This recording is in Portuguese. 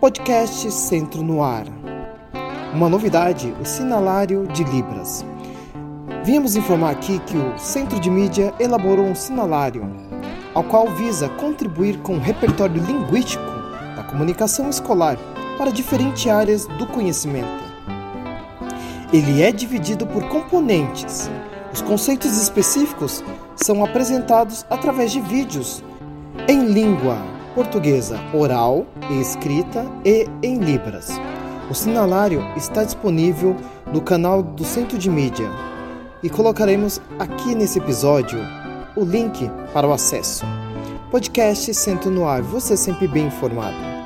Podcast Centro no Ar. Uma novidade, o sinalário de Libras. Viemos informar aqui que o Centro de Mídia elaborou um sinalário, ao qual visa contribuir com o repertório linguístico da comunicação escolar para diferentes áreas do conhecimento. Ele é dividido por componentes. Os conceitos específicos são apresentados através de vídeos em língua portuguesa oral e escrita e em Libras. O sinalário está disponível no canal do Centro de Mídia e colocaremos aqui nesse episódio o link para o acesso. Podcast Centro no Ar, você sempre bem informado.